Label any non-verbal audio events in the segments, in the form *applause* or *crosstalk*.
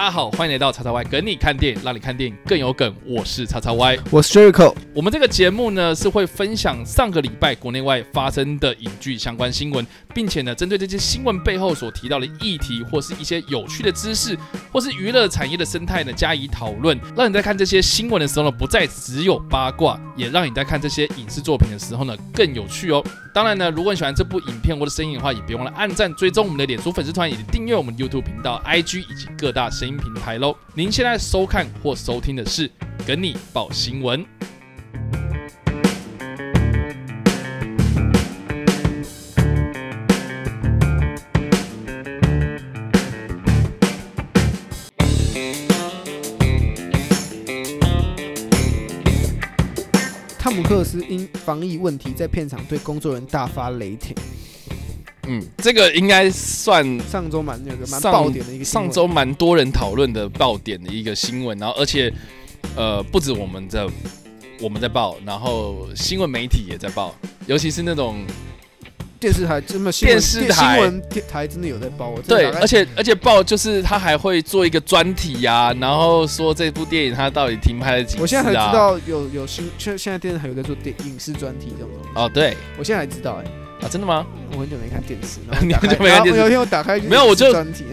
大家好，欢迎来到叉叉 Y 梗你看电影，让你看电影更有梗。我是叉叉 Y，我是 Jericho。我们这个节目呢是会分享上个礼拜国内外发生的影剧相关新闻，并且呢针对这些新闻背后所提到的议题，或是一些有趣的知识，或是娱乐产业的生态呢加以讨论，让你在看这些新闻的时候呢不再只有八卦，也让你在看这些影视作品的时候呢更有趣哦。当然呢，如果你喜欢这部影片或者声音的话，也别忘了按赞、追踪我们的脸书粉丝团，以及订阅我们 YouTube 频道、IG 以及各大。声音平台喽！您现在收看或收听的是《跟你报新闻》。汤姆克斯因防疫问题在片场对工作人大发雷霆。嗯，这个应该算上周蛮那个蛮爆点的一个，上周蛮多人讨论的爆点的一个新闻，然后而且呃不止我们在我们在报，然后新闻媒体也在报，尤其是那种电视台真的电视台新闻台真的有在报，对，而且而且报就是他还会做一个专题呀、啊，然后说这部电影它到底停拍了几次啊？我现在才知道有有新现现在电视台有在做电影视专题这种东西。哦，对。我现在还知道哎、欸。啊，真的吗？我很久没看电视，*laughs* 你很久没看电视。有一天我打开，没有，我就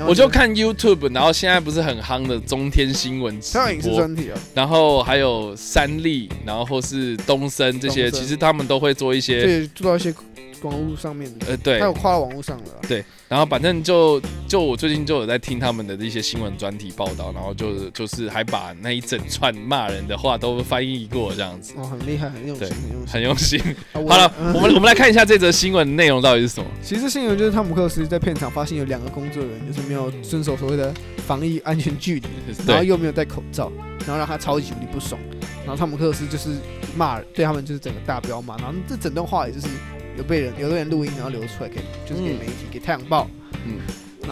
我，就看 YouTube，然后现在不是很夯的中天新闻，直播影视专题啊。然后还有三立，然后或是东森这些，其实他们都会做一些，对，做到一些网络上面的，呃，对，还有跨到网络上的、啊，对。然后反正就就我最近就有在听他们的一些新闻专题报道，然后就就是还把那一整串骂人的话都翻译过这样子。哦，很厉害，很用心，很用心。好了，我们我们来看一下这则新闻内容到底是什么。其实新闻就是汤姆克斯在片场发现有两个工作人员就是没有遵守所谓的防疫安全距离，*laughs* 然后又没有戴口罩，然后让他超级无敌不爽。然后汤姆克斯就是骂对他们就是整个大彪骂，然后这整段话也就是。有被人，有的人录音，然后流出来给，就是给媒体，嗯、给太阳报，嗯，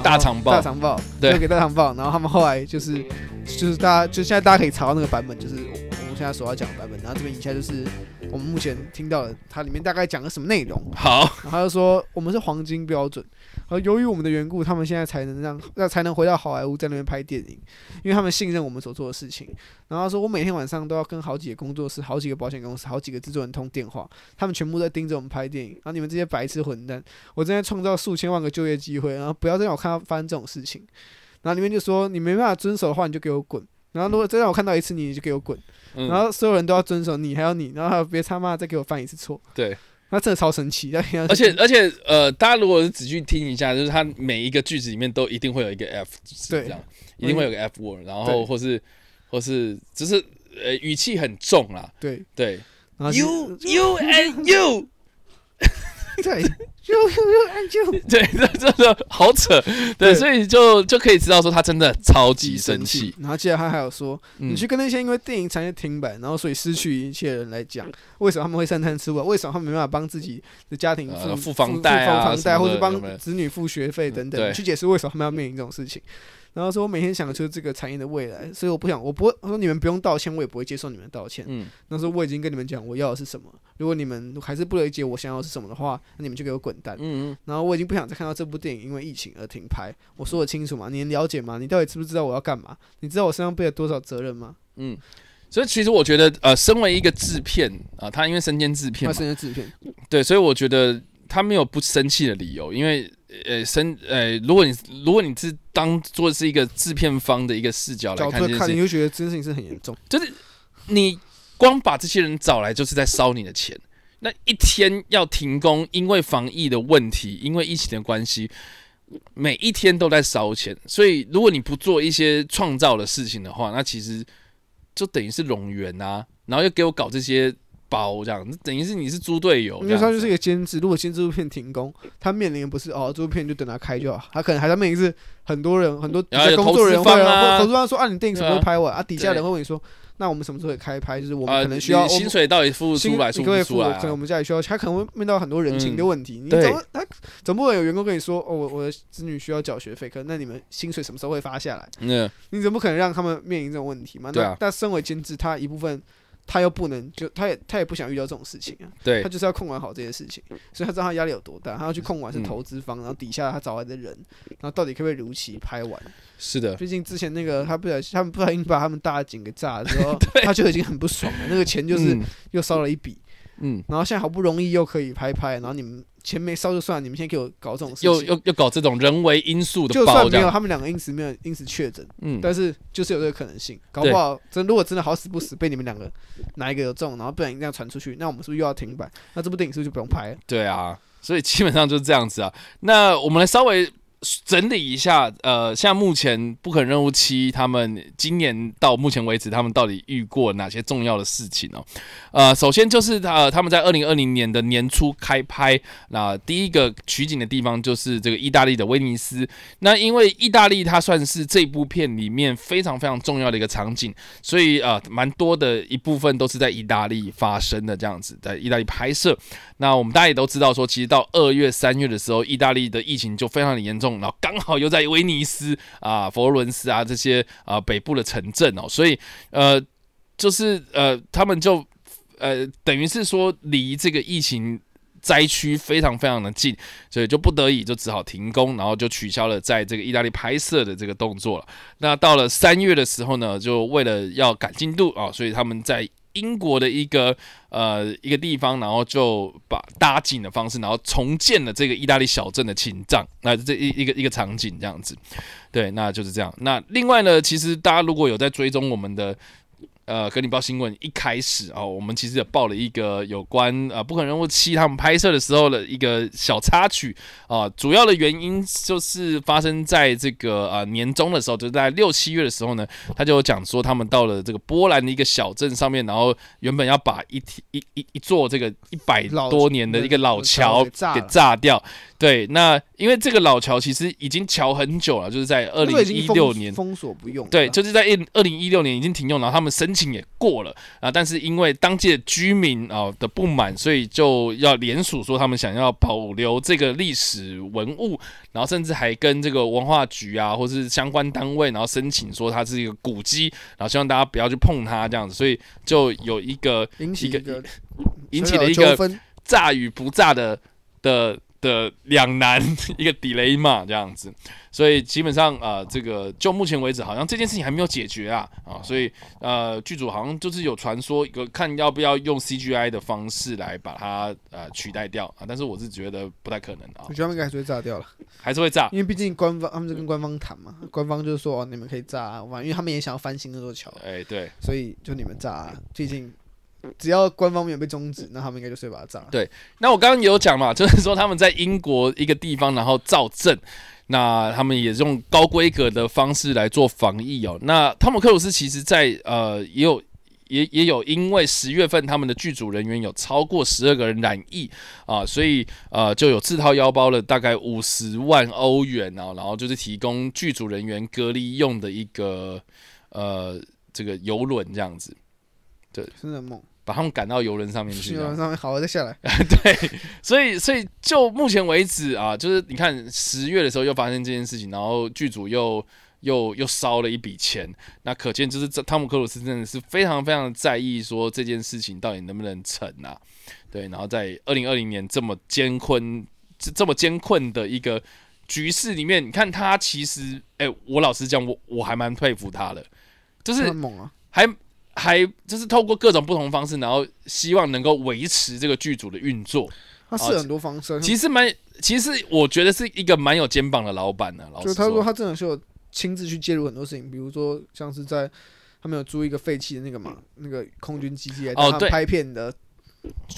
大长报，大长报，对，给大长报，然后他们后来就是，就是大家，就现在大家可以查到那个版本，就是我们现在所要讲的版本，然后这边以下就是我们目前听到的，它里面大概讲了什么内容。好，然后他就说我们是黄金标准。而由于我们的缘故，他们现在才能让那才能回到好莱坞在那边拍电影，因为他们信任我们所做的事情。然后说，我每天晚上都要跟好几个工作室、好几个保险公司、好几个制作人通电话，他们全部在盯着我们拍电影。然后你们这些白痴混蛋，我正在创造数千万个就业机会，然后不要再让我看到发生这种事情。然后里面就说，你没办法遵守的话，你就给我滚。然后如果再让我看到一次你，你就给我滚。然后所有人都要遵守，你还有你，然后还有别他妈再给我犯一次错。对。他真的超神奇，而且而且呃，大家如果是仔细听一下，就是他每一个句子里面都一定会有一个 F 是，这样一定会有个 F word，然后或是或是只是呃语气很重啦，对。对，You you and you。*laughs* 对，就就就 *laughs* 对，这这个好扯，对，所以就就可以知道说他真的超级生气。然后接着他还有说，你去跟那些因为电影产业停摆，然后所以失去一切的人来讲，为什么他们会三餐吃不饱？为什么他们没办法帮自己的家庭付付房贷啊，房贷或者帮子女付学费等等？去解释为什么他们要面临这种事情。然后说，我每天想的就是这个产业的未来，所以我不想，我不会我说你们不用道歉，我也不会接受你们道歉。嗯，那时候我已经跟你们讲我要的是什么，如果你们还是不理解我想要的是什么的话，那你们就给我滚蛋。嗯嗯。然后我已经不想再看到这部电影因为疫情而停拍，我说的清楚吗？你能了解吗？你到底知不知道我要干嘛？你知道我身上背了多少责任吗？嗯，所以其实我觉得，呃，身为一个制片啊，他因为身兼制片，他身兼制片，对，所以我觉得他没有不生气的理由，因为。呃，生呃，如果你如果你是当做是一个制片方的一个视角来看，看你就觉得这件事情是很严重。就是你光把这些人找来，就是在烧你的钱。那一天要停工，因为防疫的问题，因为疫情的关系，每一天都在烧钱。所以，如果你不做一些创造的事情的话，那其实就等于是冗员啊。然后又给我搞这些。包这样，等于是你是猪队友，因为他就是一个监制。如果新这部片停工，他面临的不是哦，这部片就等他开就好，他可能还在面临是很多人很多工作人员会啊，投资方说啊，你电影什么时候拍完啊？底下人会问你说，那我们什么时候会开拍？就是我们可能需要薪水到底付出来，付不出来？可能我们家里需要，他可能会面到很多人情的问题。你怎么他总不会有员工跟你说，哦，我我的子女需要缴学费，可能那你们薪水什么时候会发下来？你怎么可能让他们面临这种问题嘛？那但身为监制，他一部分。他又不能就他也他也不想遇到这种事情啊，对，他就是要控管好这些事情，所以他知道他压力有多大，他要去控管是投资方，嗯、然后底下他找来的人，然后到底可不可以如期拍完？是的，毕竟之前那个他不小心，他们不小心把他们大井给炸了之后，*laughs* 他就已经很不爽了，那个钱就是又烧了一笔。嗯，然后现在好不容易又可以拍拍，然后你们钱没烧就算了，你们现在给我搞这种事情，又又又搞这种人为因素的，就算没有他们两个因此没有因此确诊，嗯，但是就是有这个可能性，搞不好真如果真的好死不死被你们两个哪一个有中，然后不然这样传出去，那我们是不是又要停摆？那这部电影是不是就不用拍了？对啊，所以基本上就是这样子啊。那我们来稍微。整理一下，呃，像目前不可能任务七，他们今年到目前为止，他们到底遇过哪些重要的事情呢？呃，首先就是呃，他们在二零二零年的年初开拍，那第一个取景的地方就是这个意大利的威尼斯。那因为意大利它算是这部片里面非常非常重要的一个场景，所以呃，蛮多的一部分都是在意大利发生的这样子，在意大利拍摄。那我们大家也都知道说，其实到二月、三月的时候，意大利的疫情就非常的严重。然后刚好又在威尼斯啊、佛罗伦斯啊这些啊北部的城镇哦，所以呃，就是呃，他们就呃，等于是说离这个疫情灾区非常非常的近，所以就不得已就只好停工，然后就取消了在这个意大利拍摄的这个动作了。那到了三月的时候呢，就为了要赶进度啊，所以他们在。英国的一个呃一个地方，然后就把搭景的方式，然后重建了这个意大利小镇的情况，那这一一个一个场景这样子，对，那就是这样。那另外呢，其实大家如果有在追踪我们的。呃，跟你报新闻一开始啊、哦，我们其实也报了一个有关呃《不可能任务七》他们拍摄的时候的一个小插曲啊、呃。主要的原因就是发生在这个呃年终的时候，就是在六七月的时候呢，他就有讲说他们到了这个波兰的一个小镇上面，然后原本要把一一一一座这个一百多年的一个老桥给炸掉。对，那因为这个老桥其实已经桥很久了，就是在二零一六年封锁不用。对，就是在二零一六年已经停用，然后他们申请也过了啊，但是因为当地的居民啊的不满，所以就要联署说他们想要保留这个历史文物，然后甚至还跟这个文化局啊或是相关单位，然后申请说它是一个古迹，然后希望大家不要去碰它这样子，所以就有一个引起一个引起了一个炸与不炸的的。的两难 *laughs* 一个 delay 嘛，这样子，所以基本上啊、呃，这个就目前为止，好像这件事情还没有解决啊啊，所以呃，剧组好像就是有传说一个看要不要用 CGI 的方式来把它呃取代掉啊，但是我是觉得不太可能啊。我觉得他们应该还是会炸掉了，还是会炸，因为毕竟官方他们是跟官方谈嘛，官方就是说、哦、你们可以炸啊，因为他们也想要翻新那座桥，哎对，所以就你们炸、啊，毕竟。只要官方没有被终止，那他们应该就随把它炸。对，那我刚刚也有讲嘛，*laughs* 就是说他们在英国一个地方，然后造镇，那他们也是用高规格的方式来做防疫哦。那汤姆克鲁斯其实在呃也有也也有因为十月份他们的剧组人员有超过十二个人染疫啊，所以呃就有自掏腰包了大概五十万欧元啊，然后就是提供剧组人员隔离用的一个呃这个游轮这样子。对，真的猛。把他们赶到游轮上面去，游轮上面好了再下来。*laughs* 对，所以所以就目前为止啊，就是你看十月的时候又发生这件事情，然后剧组又又又烧了一笔钱，那可见就是这汤姆克鲁斯真的是非常非常在意说这件事情到底能不能成啊？对，然后在二零二零年这么艰困这这么艰困的一个局势里面，你看他其实，哎、欸，我老实讲，我我还蛮佩服他的，就是猛啊，还。还就是透过各种不同方式，然后希望能够维持这个剧组的运作。他试很多方式，其实蛮，其实我觉得是一个蛮有肩膀的老板呢。老就他说他真的是有亲自去介入很多事情，比如说像是在他们有租一个废弃的那个嘛，那个空军基地来他们拍片的。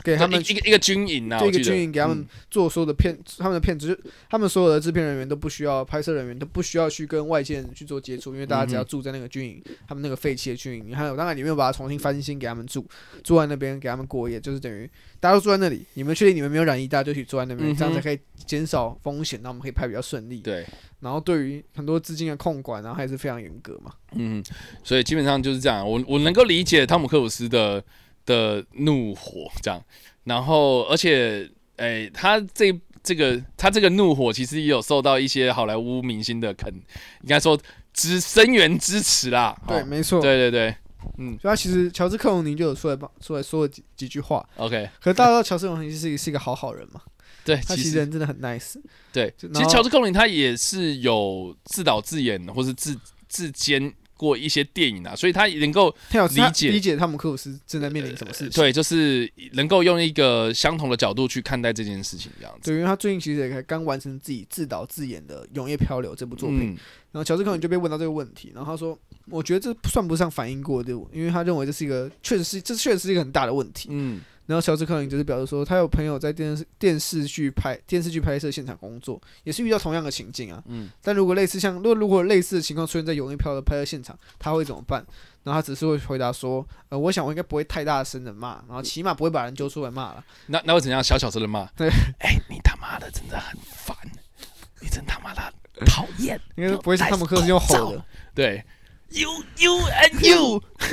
给他们一个一个军营啊，一个军营给他们做所有的片，嗯、他们的片子就他们所有的制片人员都不需要，拍摄人员都不需要去跟外界人去做接触，因为大家只要住在那个军营，他们那个废弃的军营，还有当然你没有把它重新翻新给他们住，住在那边给他们过夜，就是等于大家都住在那里，你们确定你们没有染疫，大家就去住在那边，这样才可以减少风险，那我们可以拍比较顺利。对，然后对于很多资金的控管，然后还是非常严格嘛。嗯，所以基本上就是这样，我我能够理解汤姆克鲁斯的。的怒火这样，然后而且，诶、欸，他这这个他这个怒火其实也有受到一些好莱坞明星的肯，应该说支声援支持啦。对，没错。对对对，嗯，所以他其实乔治克隆尼就有出来帮出来说了几几句话。OK，可是大家知道乔治克隆尼是一是一个好好人嘛？对，他其实人真的很 nice。对，其实乔治克隆尼他也是有自导自演或是自自监。过一些电影啊，所以他能够理解理解汤姆克鲁斯正在面临什么事情。对，就是能够用一个相同的角度去看待这件事情，这样子。对，因为他最近其实也刚完成自己自导自演的《永夜漂流》这部作品，嗯、然后乔治克隆就被问到这个问题，然后他说：“我觉得这算不上反应过度，因为他认为这是一个确实是这确实是一个很大的问题。”嗯。然后乔治克隆尼就是表示说，他有朋友在电视电视剧拍电视剧拍摄现场工作，也是遇到同样的情境啊。嗯。但如果类似像，如果如果类似的情况出现在《永夜漂流》的拍摄现场，他会怎么办？然后他只是会回答说：“呃，我想我应该不会太大声的骂，然后起码不会把人揪出来骂了。那那会怎样？小小声的骂？对。哎、欸，你他妈的真的很烦，你真他妈的讨厌。应该不会是他们克是用吼的。对。You you and you，*laughs* *laughs*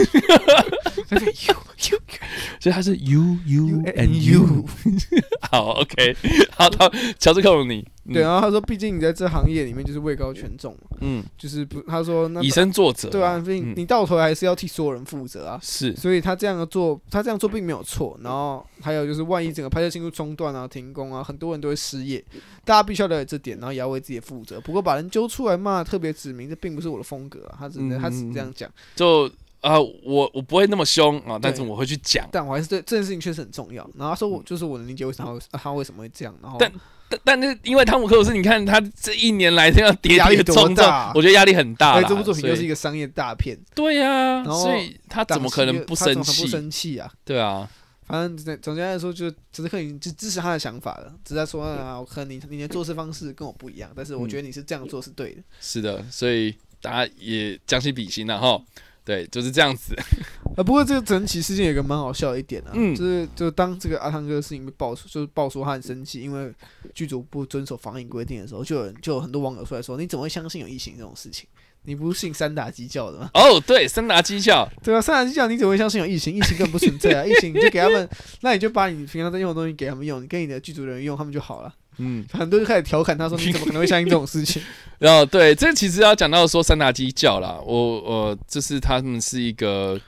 所以他是 you you and you。*laughs* 好，OK，好，他，乔治克隆尼。对，然后他说，毕竟你在这行业里面就是位高权重嘛，嗯，就是不，他说那以身作则，对啊，毕竟你到头来还是要替所有人负责啊，是，所以他这样的做，他这样做并没有错。然后还有就是，万一整个拍摄进度中断啊、停工啊，很多人都会失业，大家必须要了解这点，然后也要为自己负责。不过把人揪出来骂，特别指明，这并不是我的风格啊，他只能他只是这样讲，就啊，我我不会那么凶啊，但是我会去讲，但我还是对这件事情确实很重要。然后他说，我就是我能理解为什么他为什么会这样，然后但。但但是因为汤姆克鲁斯，你看他这一年来这样跌跌撞撞，我觉得压力很大。这部作品就是一个商业大片。对呀，所以他怎么可能不生气？不生气啊？对啊，反正总结来说，就只是可以就支持他的想法了。只是说啊，我可能你你的做事方式跟我不一样，但是我觉得你是这样做是对的。是的，所以大家也将心比心了哈。对，就是这样子。*laughs* 啊，不过这个整起事件有一个蛮好笑的一点啊，嗯、就是就当这个阿汤哥的事情被爆出，就是爆出他很生气，因为剧组不遵守防疫规定的时候，就有人就有很多网友出来说：“你怎么会相信有疫情这种事情？你不是信三打鸡叫的吗？”哦，对，三打鸡叫，*laughs* 对啊，三打鸡叫，你怎么会相信有疫情？疫情根本不存在啊！疫情你就给他们，*laughs* 那你就把你平常在用的东西给他们用，你跟你的剧组人员用，他们就好了。嗯，很多人就开始调侃他说：“ *laughs* 你怎么可能会相信这种事情？” *laughs* 然后，对，这其实要讲到说三大基教啦，我我这是他们是一个。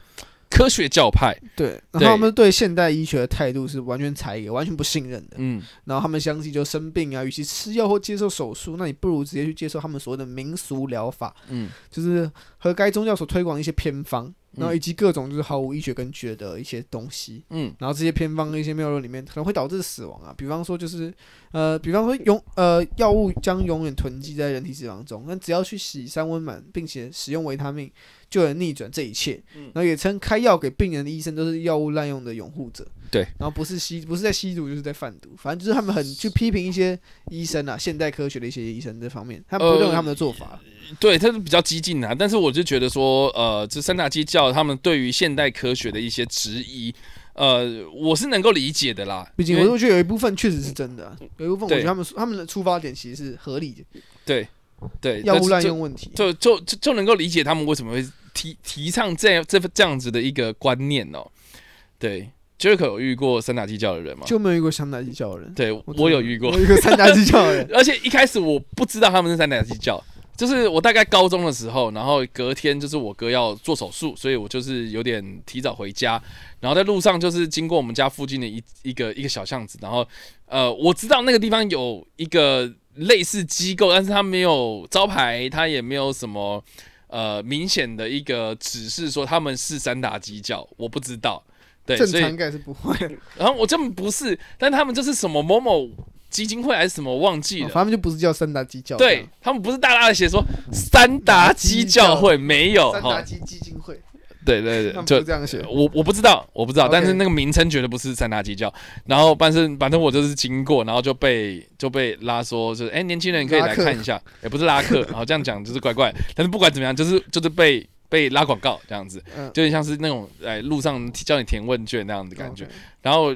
科学教派，对，然后他们对现代医学的态度是完全采一个完全不信任的，嗯，然后他们相信就生病啊，与其吃药或接受手术，那你不如直接去接受他们所谓的民俗疗法，嗯，就是和该宗教所推广的一些偏方。然后以及各种就是毫无医学根据的一些东西，嗯，然后这些偏方的一些谬论里面可能会导致死亡啊，比方说就是，呃，比方说永呃药物将永远囤积在人体脂肪中，那只要去洗三温满，并且使用维他命，就能逆转这一切。嗯，然后也称开药给病人的医生都是药物滥用的拥护者。对，然后不是吸，不是在吸毒，就是在贩毒，反正就是他们很去批评一些医生啊，现代科学的一些医生这方面，他们不认为他们的做法。呃、对，他是比较激进的，但是我就觉得说，呃，这三大基教他们对于现代科学的一些质疑，呃，我是能够理解的啦。毕竟，我觉得有一部分确实是真的，有一部分我觉得他们他们的出发点其实是合理的。对，对，药物滥用问题，就就就就能够理解他们为什么会提提倡这样这这样子的一个观念哦。对。Jack 有遇过三打鸡叫的人吗？就没有遇过三打鸡叫的人。对，我有遇过，我遇过三打鸡叫的人。*laughs* 而且一开始我不知道他们是三打鸡叫，就是我大概高中的时候，然后隔天就是我哥要做手术，所以我就是有点提早回家，然后在路上就是经过我们家附近的一一个一个小巷子，然后呃，我知道那个地方有一个类似机构，但是他没有招牌，他也没有什么呃明显的一个指示说他们是三打鸡叫，我不知道。对，正常应该是不会。*laughs* 然后我根本不是，但他们就是什么某某基金会还是什么，忘记了。他们就不是叫三达基教。对，他们不是大大的写说三达基教会没有。三达基基金会。对对对，就这样写。我我不知道，我不知道，但是那个名称绝对不是三大基教。然后但是反正我就是经过，然后就被就被拉说，就是哎，年轻人可以来看一下，也不是拉客，*laughs* 然后这样讲就是怪怪。但是不管怎么样，就是就是被。被拉广告这样子，就有点像是那种哎路上叫你填问卷那样的感觉。然后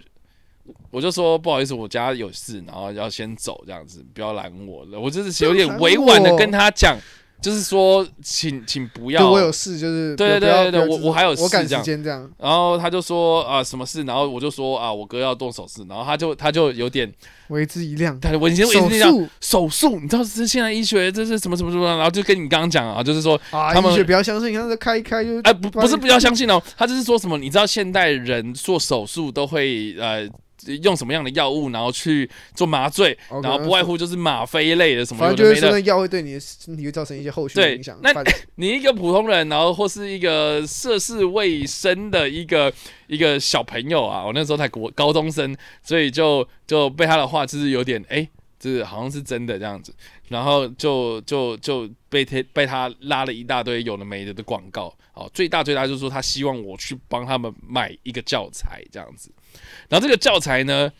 我就说不好意思，我家有事，然后要先走这样子，不要拦我了。我就是有点委婉的跟他讲，就是说，请请不要。我有事，就是对对对对对，我我还有事，我赶时间这样。然后他就说啊，什么事？然后我就说啊，我哥要动手术，然后他就他就有点为之一亮。对，我以前为之一亮。手术，你知道是现在医学这是什么什么什么？然后就跟你刚刚讲啊，就是说他们医学不要相信，你看这开一开就哎不不是不要相信哦，他就是说什么？你知道现代人做手术都会呃。用什么样的药物，然后去做麻醉，okay, 然后不外乎就是吗啡类的什么的。反正就是说，那药会对你的身体会造成一些后续的影响。那 *laughs* 你一个普通人，然后或是一个涉世未深的一个一个小朋友啊，我那时候才国高中生，所以就就被他的话就是有点哎。欸就是好像是真的这样子，然后就就就被他被他拉了一大堆有的没的的广告，哦，最大最大就是说他希望我去帮他们买一个教材这样子，然后这个教材呢，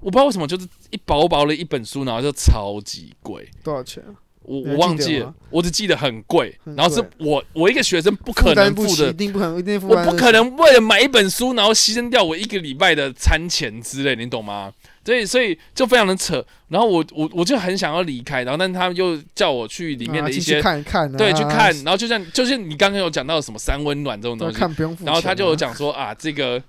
我不知道为什么就是一薄薄的一本书，然后就超级贵，多少钱？我我忘记了，我只记得很贵，然后是我我一个学生不可能付的，一定不可能，一定我不可能为了买一本书，然后牺牲掉我一个礼拜的餐钱之类，你懂吗？所以，所以就非常的扯。然后我，我，我就很想要离开。然后，但是他们又叫我去里面的一些、啊、看看、啊，对，去看。然后，就像，就是你刚刚有讲到什么三温暖这种东西，看不用付。然后他就有讲说啊，这个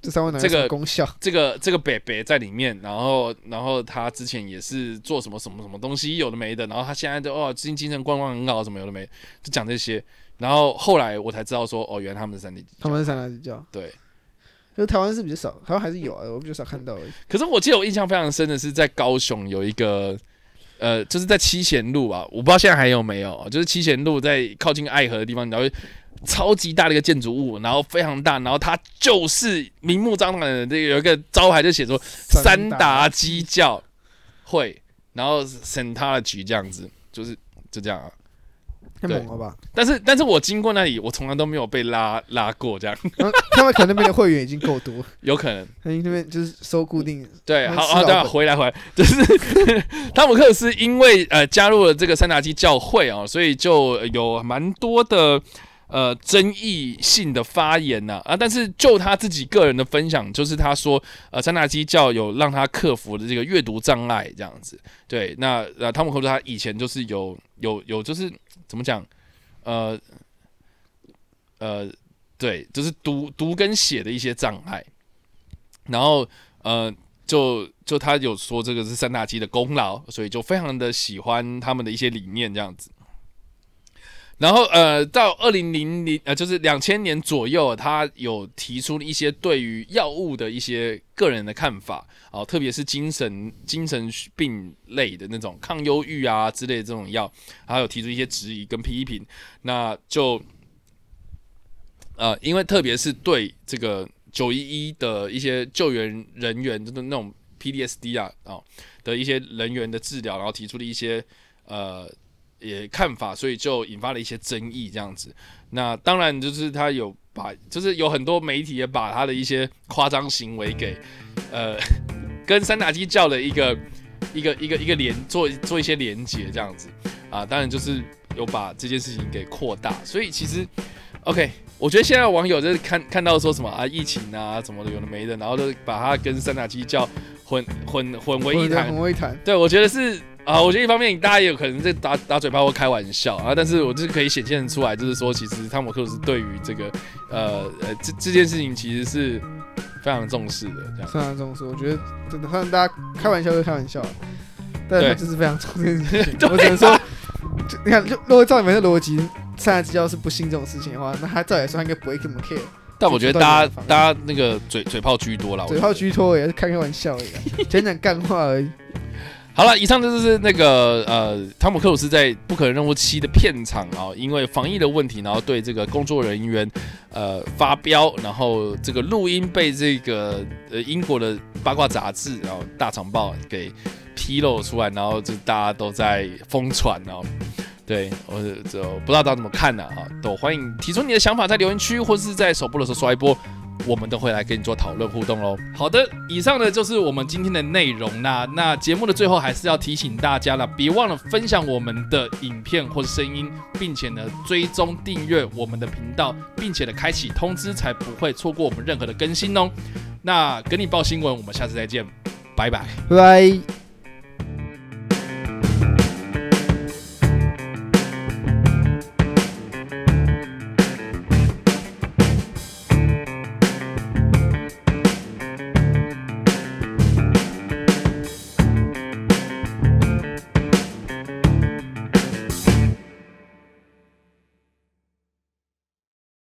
这三位男这个功效，这个这个北北在里面。然后，然后他之前也是做什么什么什么东西，有的没的。然后他现在都哦，最近精神状况很好，什么有的没，就讲这些。然后后来我才知道说，哦，原来他们是三 D 他们是三 D 教，对。就台湾是比较少，台湾还是有啊，我比较少看到而已。可是我记得我印象非常深的是在高雄有一个，呃，就是在七贤路啊，我不知道现在还有没有，就是七贤路在靠近爱河的地方，然后超级大的一个建筑物，然后非常大，然后它就是明目张胆的这个有一个招牌就写说三达基教会，然后 Scientology 这样子，就是就这样啊。太猛了吧！但是，但是我经过那里，我从来都没有被拉拉过这样。*laughs* 他们可能那边的会员已经够多，有可能。那边就是收固定。对，好好，对啊，回来回来，*laughs* 就是汤姆克斯因为呃加入了这个三达基教会啊，所以就有蛮多的。呃，争议性的发言呐啊，但是就他自己个人的分享，就是他说，呃，三大基教有让他克服的这个阅读障碍这样子。对，那呃，汤姆克鲁斯他以前就是有有有，就是怎么讲，呃呃，对，就是读读跟写的一些障碍。然后呃，就就他有说这个是三大基的功劳，所以就非常的喜欢他们的一些理念这样子。然后呃，到二零零零呃，就是两千年左右，他有提出一些对于药物的一些个人的看法啊，特别是精神精神病类的那种抗忧郁啊之类的这种药，还有提出一些质疑跟批评。那就呃，因为特别是对这个九一一的一些救援人员，就是那种 PDSD 啊啊的一些人员的治疗，然后提出了一些呃。也看法，所以就引发了一些争议，这样子。那当然就是他有把，就是有很多媒体也把他的一些夸张行为给，呃，*laughs* 跟三打基教的一个一个一个一个连做做一些连接，这样子啊。当然就是有把这件事情给扩大。所以其实，OK，我觉得现在网友就是看看到说什么啊，疫情啊什么的有的没的，然后就把他跟三打基教混混混为一谈，混为一谈。对，我觉得是。啊，我觉得一方面大家也有可能在打打嘴炮或开玩笑啊，但是我就是可以显现出来，就是说其实汤姆克鲁斯对于这个呃呃这这件事情其实是非常重视的，这样非常重视。我觉得真的，让大家开玩笑就开玩笑，但是他就是非常重视这件事情。*laughs* 我只能说，就你看，如果照你们的逻辑，三大基要是不信这种事情的话，那他照理来说他应该不会这么 care。但我觉得大家大家那个嘴嘴炮居多了，嘴炮居多也是开开玩笑而已，讲讲干话而已。好了，以上就是那个呃，汤姆克鲁斯在《不可能任务七》的片场啊，因为防疫的问题，然后对这个工作人员呃发飙，然后这个录音被这个呃英国的八卦杂志然后大长报给披露出来，然后就大家都在疯传哦。对，我就不知道大家怎么看呢？哈，都欢迎提出你的想法在留言区，或是在首播的时候刷一波。我们都会来跟你做讨论互动喽。好的，以上呢就是我们今天的内容啦。那节目的最后还是要提醒大家了，别忘了分享我们的影片或是声音，并且呢追踪订阅我们的频道，并且呢开启通知，才不会错过我们任何的更新哦。那跟你报新闻，我们下次再见，拜拜，拜拜。